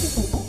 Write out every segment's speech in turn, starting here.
Tipo,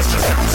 Just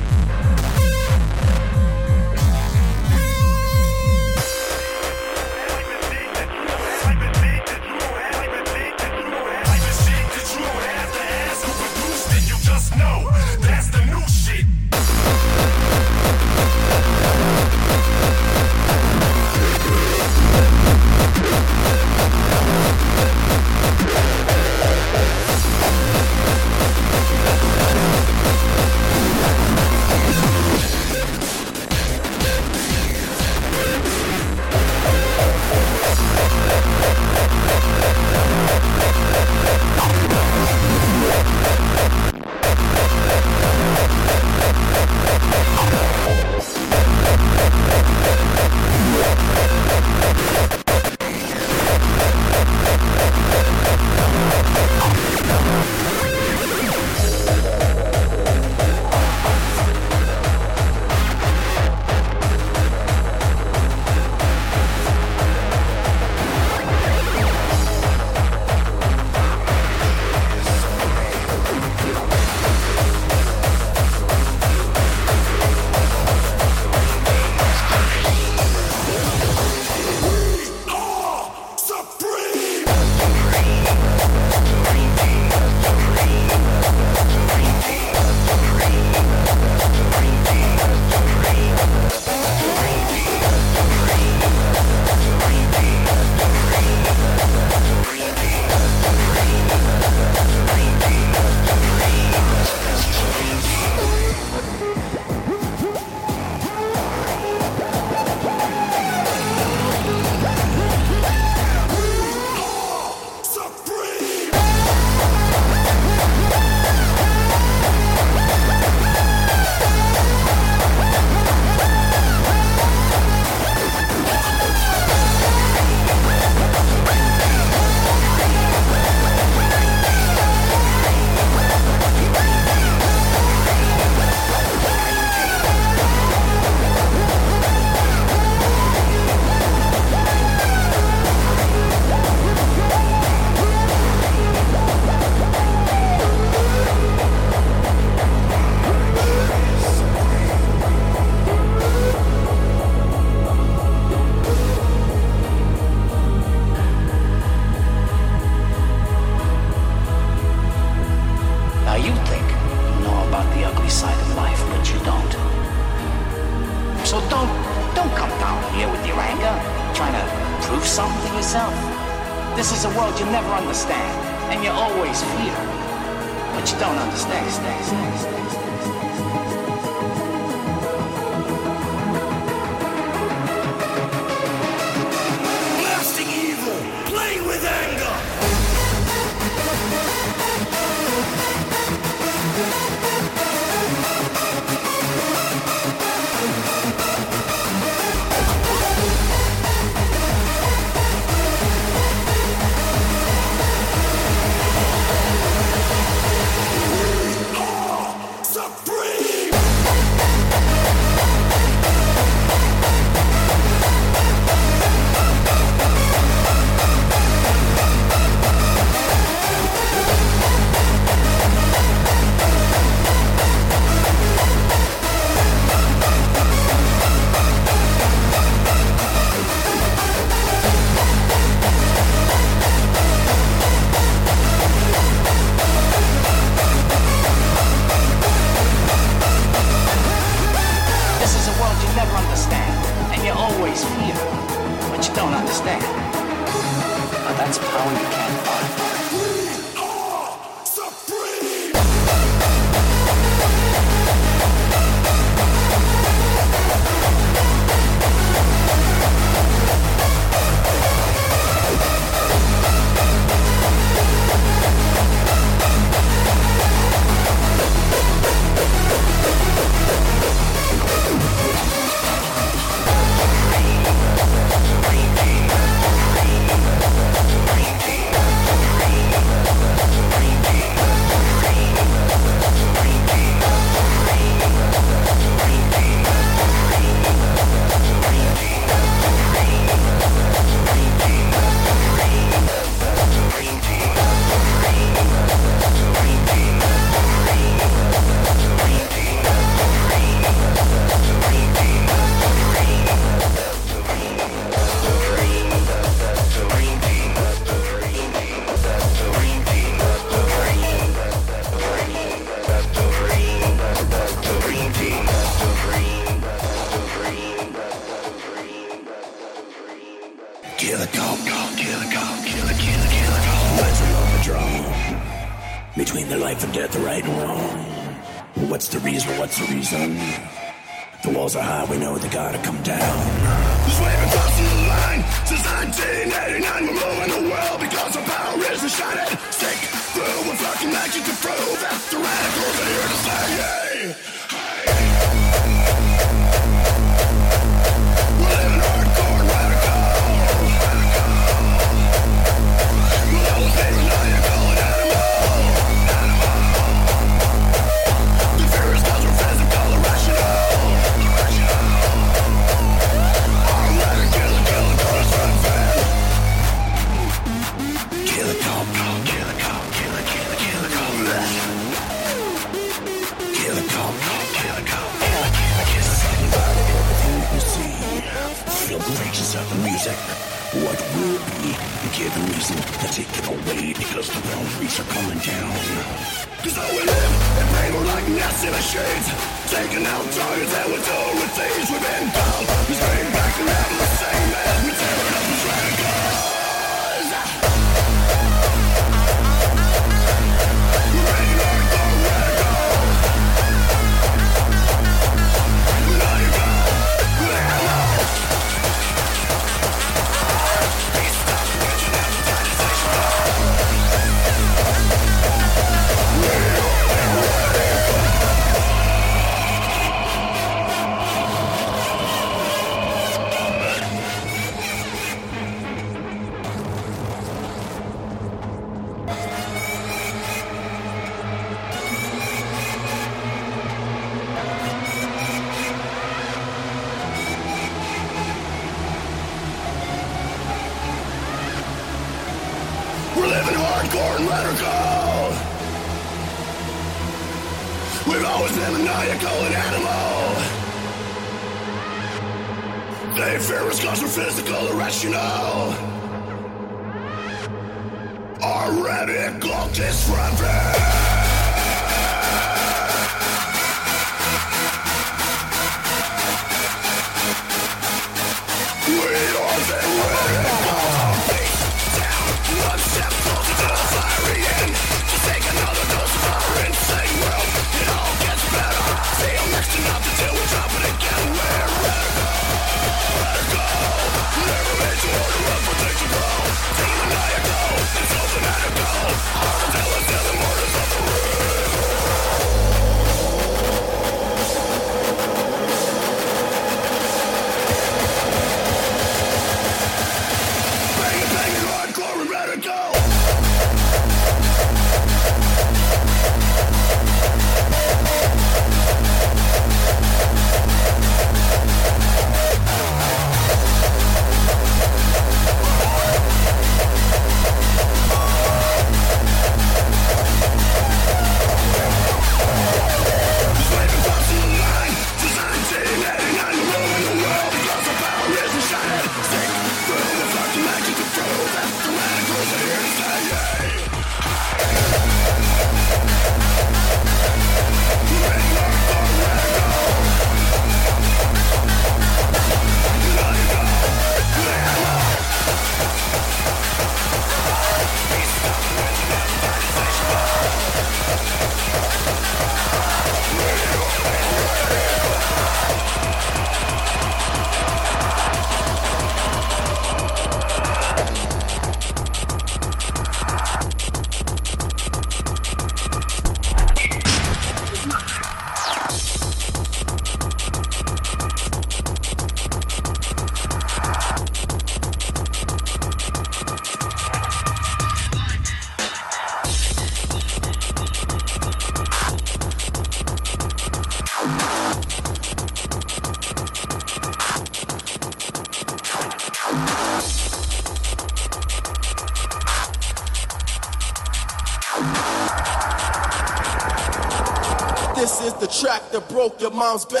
broke your mom's back.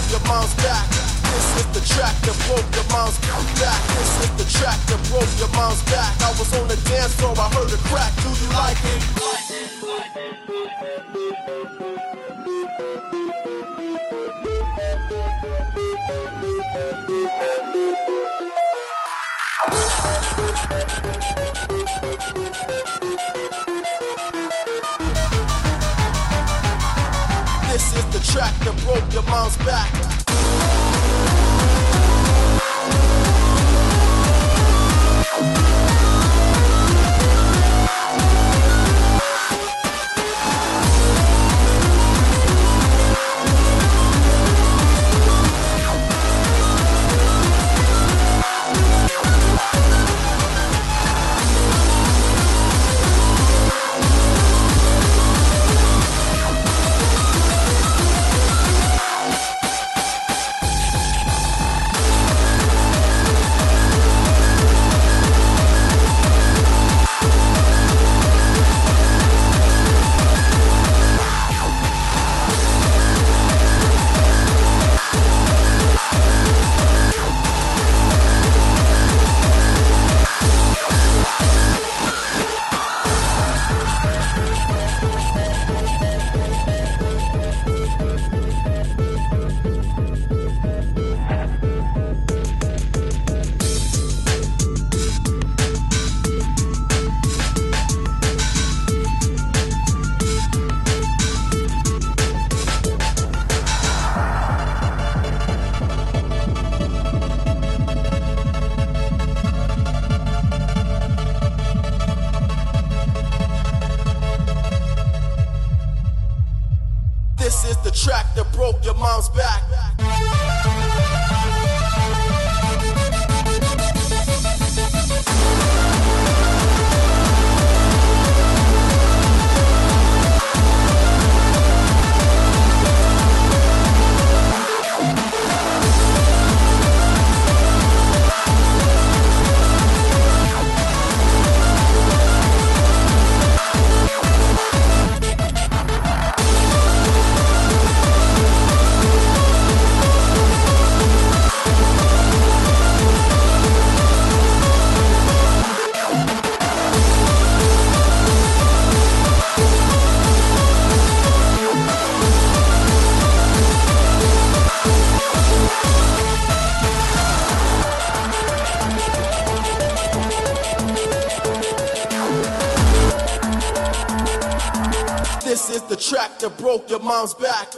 Broke your mom's back. This is the track that broke your mom's back. This is the track that broke your mom's back. I was on the dance floor, I heard a crack. Do you like it? Track that broke your mom's back. That broke your mom's back.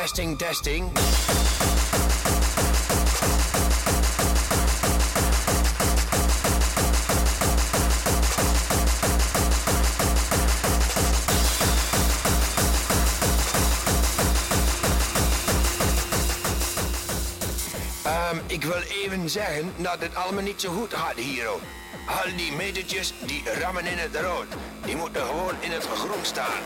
Testing, testing. Ehm, ik wil even zeggen dat het allemaal niet zo goed gaat hier. hoor. Al die metertjes die rammen in het rood. Die moeten gewoon in het groen staan.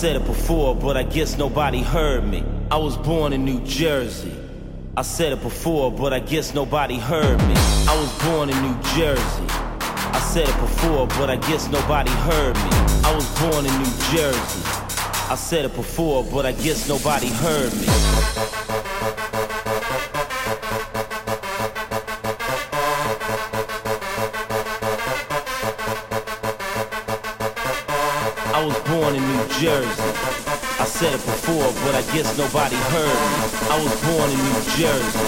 Said it before, but I guess nobody heard me. I was born in New Jersey. I said it before, but I guess nobody heard me. I was born in New Jersey. I said it before, but I guess nobody heard me. I was born in New Jersey. I said it before, but I guess nobody heard me. Said it before, but I guess nobody heard. I was born in New Jersey.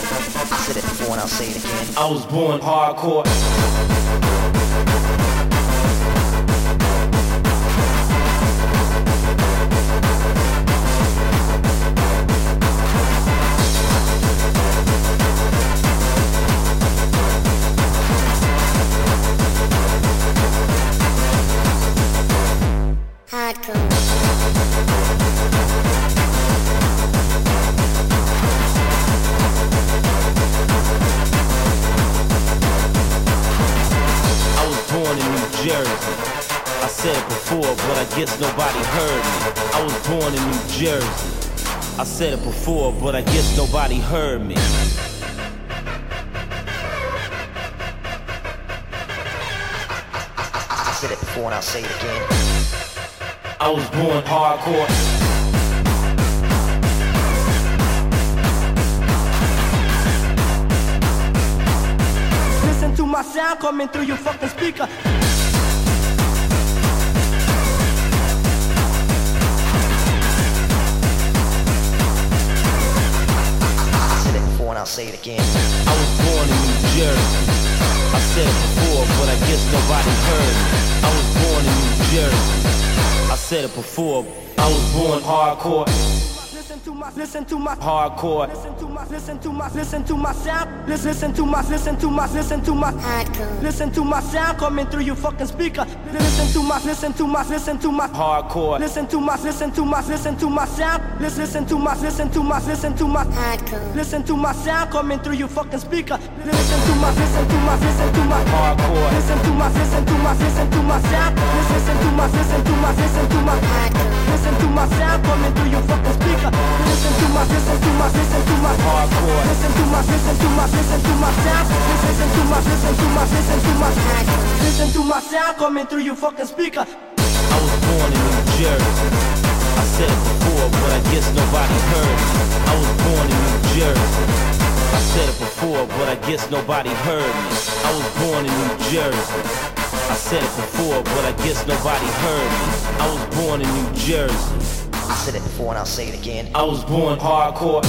I said it before and I'll say it again. I was born. Hardcore. Jersey. I said it before, but I guess nobody heard me. I said it before and I'll say it again. I was born hardcore. Listen to my sound coming through your fucking speaker. I'll say it again. I was born in New Jersey. I said it before, but I guess nobody heard. I was born in New Jersey. I said it before. I was born hardcore. Listen to my, listen to my, Hardcore. listen to my, listen to my, listen to my sound. Listen, listen to my, listen to my, listen to my. Hardcore. Listen to my sound coming through your fucking speaker. Listen to my, listen to my, listen to my. Hardcore. Listen to my, listen to my, listen to my sound. Listen, listen to my, listen to my, listen to my. Hardcore. Listen to my sound coming through your fucking speaker. Listen to my, listen to my, listen to my. Hardcore. Listen to my, listen to my, listen to my sound. Listen, to my, listen to my, listen to my. Hardcore. Listen to my sound coming through your fucking speaker. Listen to my, listen to my, listen to my. Hardcore. Listen to my, listen to my, listen to my sound. Listen to my, listen to my, listen to my. Listen to my sound coming through your fucking speaker. I was born in New Jersey. I said it before, but I guess nobody heard me. I was born in New Jersey. I said it before, but I guess nobody heard me. I was born in New Jersey. I said it before, but I guess nobody heard me. I was born in New Jersey. I said it before and I'll say it again. I was born hardcore.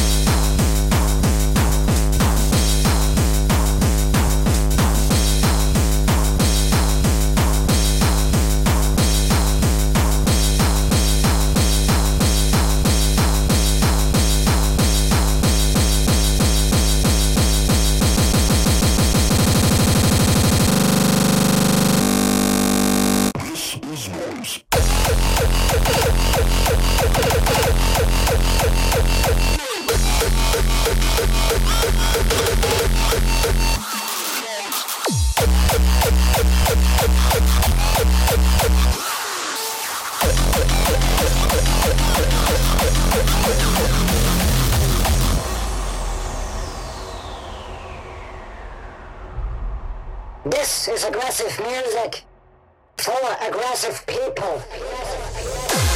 Aggressive music for aggressive people.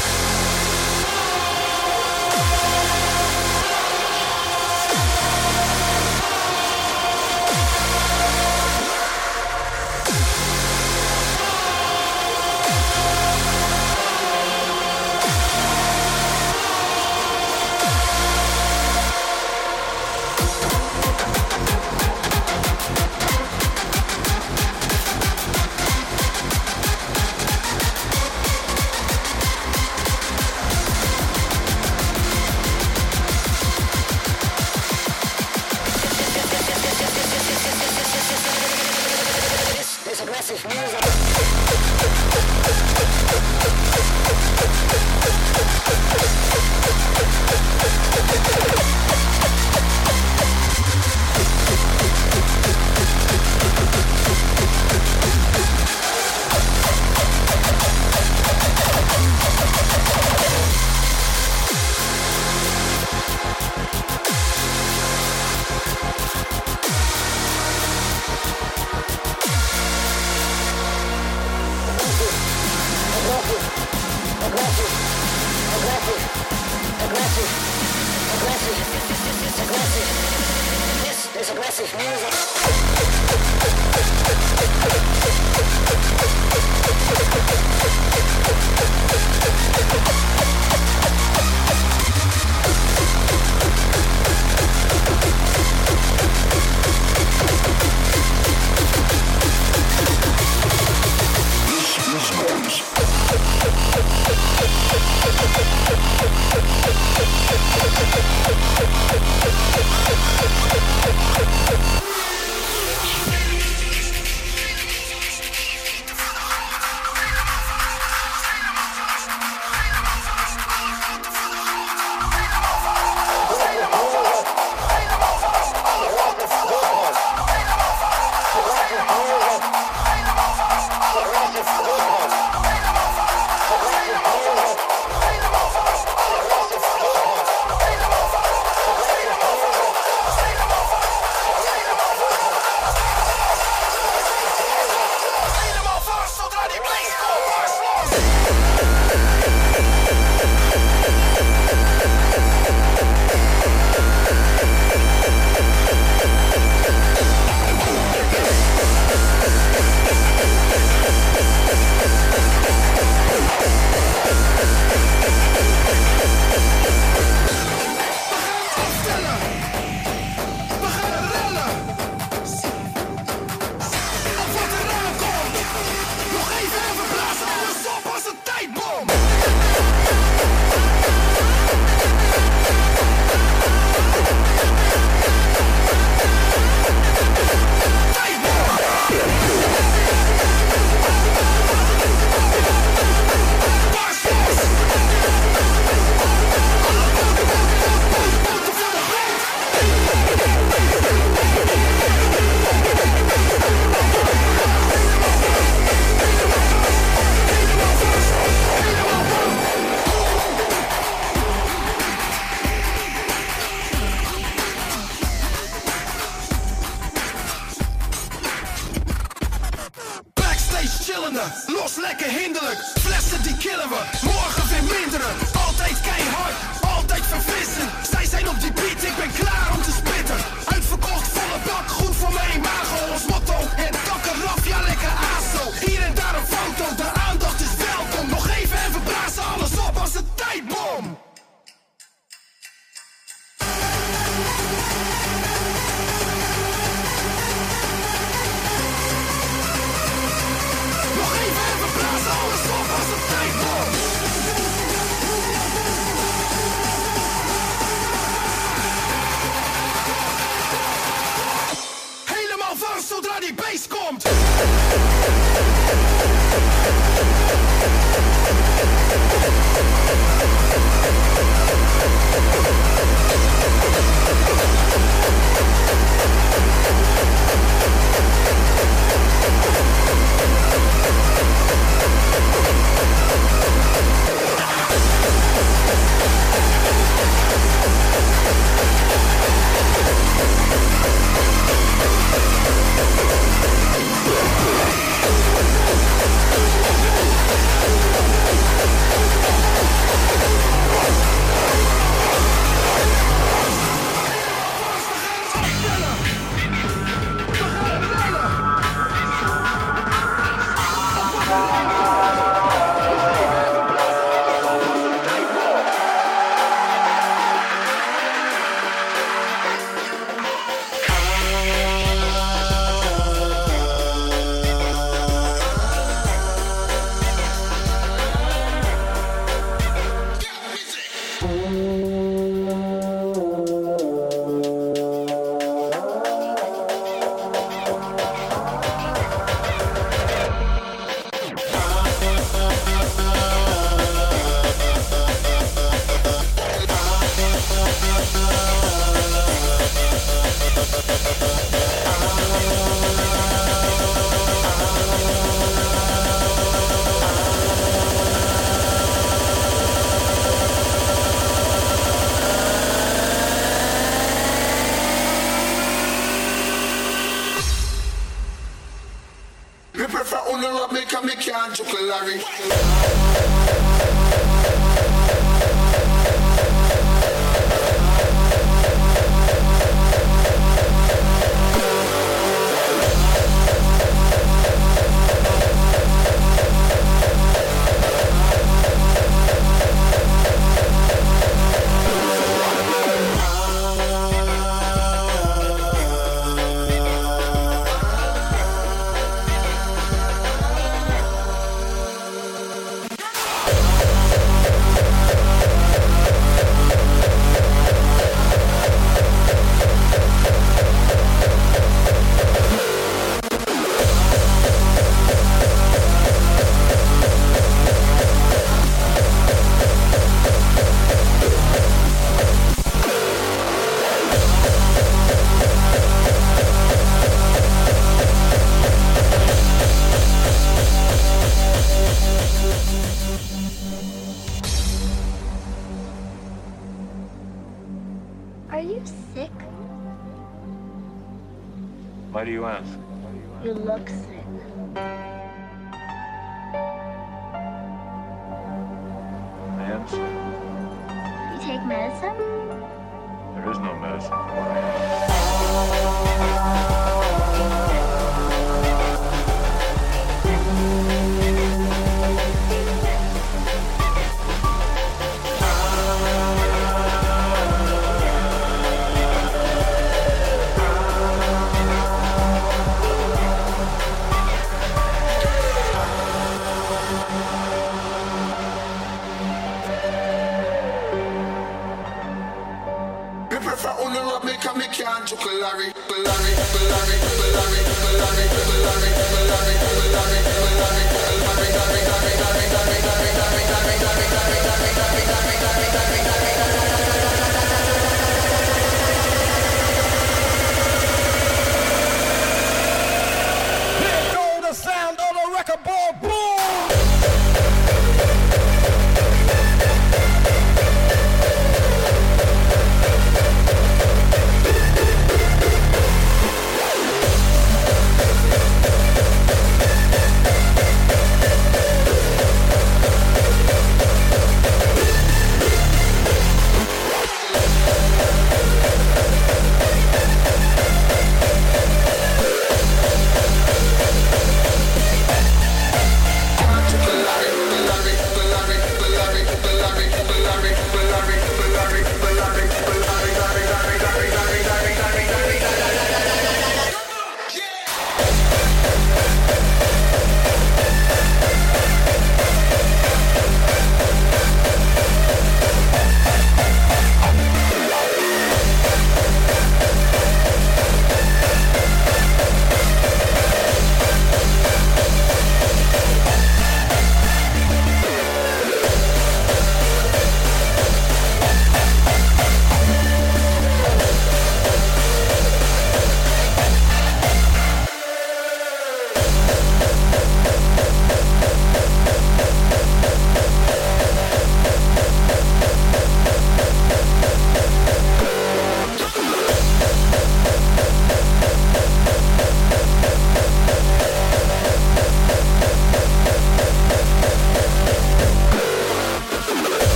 Cause me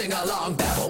sing along. Babble,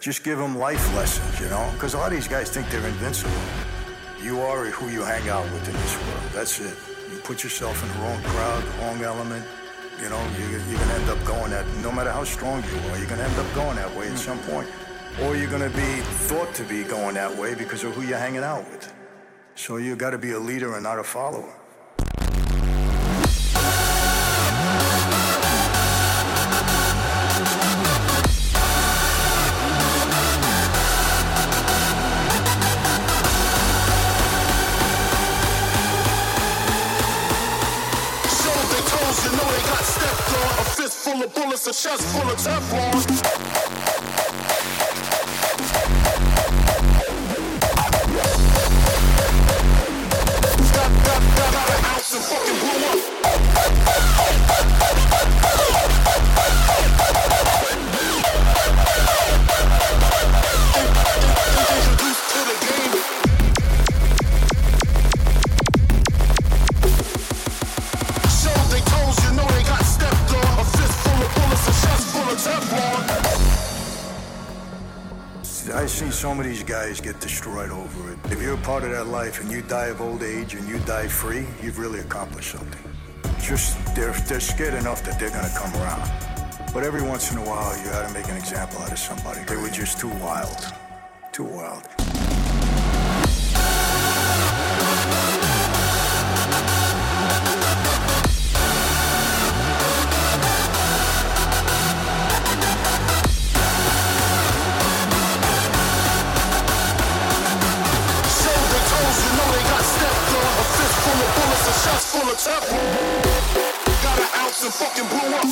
Just give them life lessons, you know, because a lot of these guys think they're invincible. You are who you hang out with in this world. That's it. You put yourself in the wrong crowd, the wrong element. You know, you, you're gonna end up going that. No matter how strong you are, you're gonna end up going that way at some point, or you're gonna be thought to be going that way because of who you're hanging out with. So you got to be a leader and not a follower. A chest full of Teflon. Some of these guys get destroyed over it. If you're a part of that life and you die of old age and you die free, you've really accomplished something. Just they're they're scared enough that they're gonna come around. But every once in a while, you gotta make an example out of somebody. They were just too wild, too wild. Full of Teflon. Got an ounce and fucking blew up.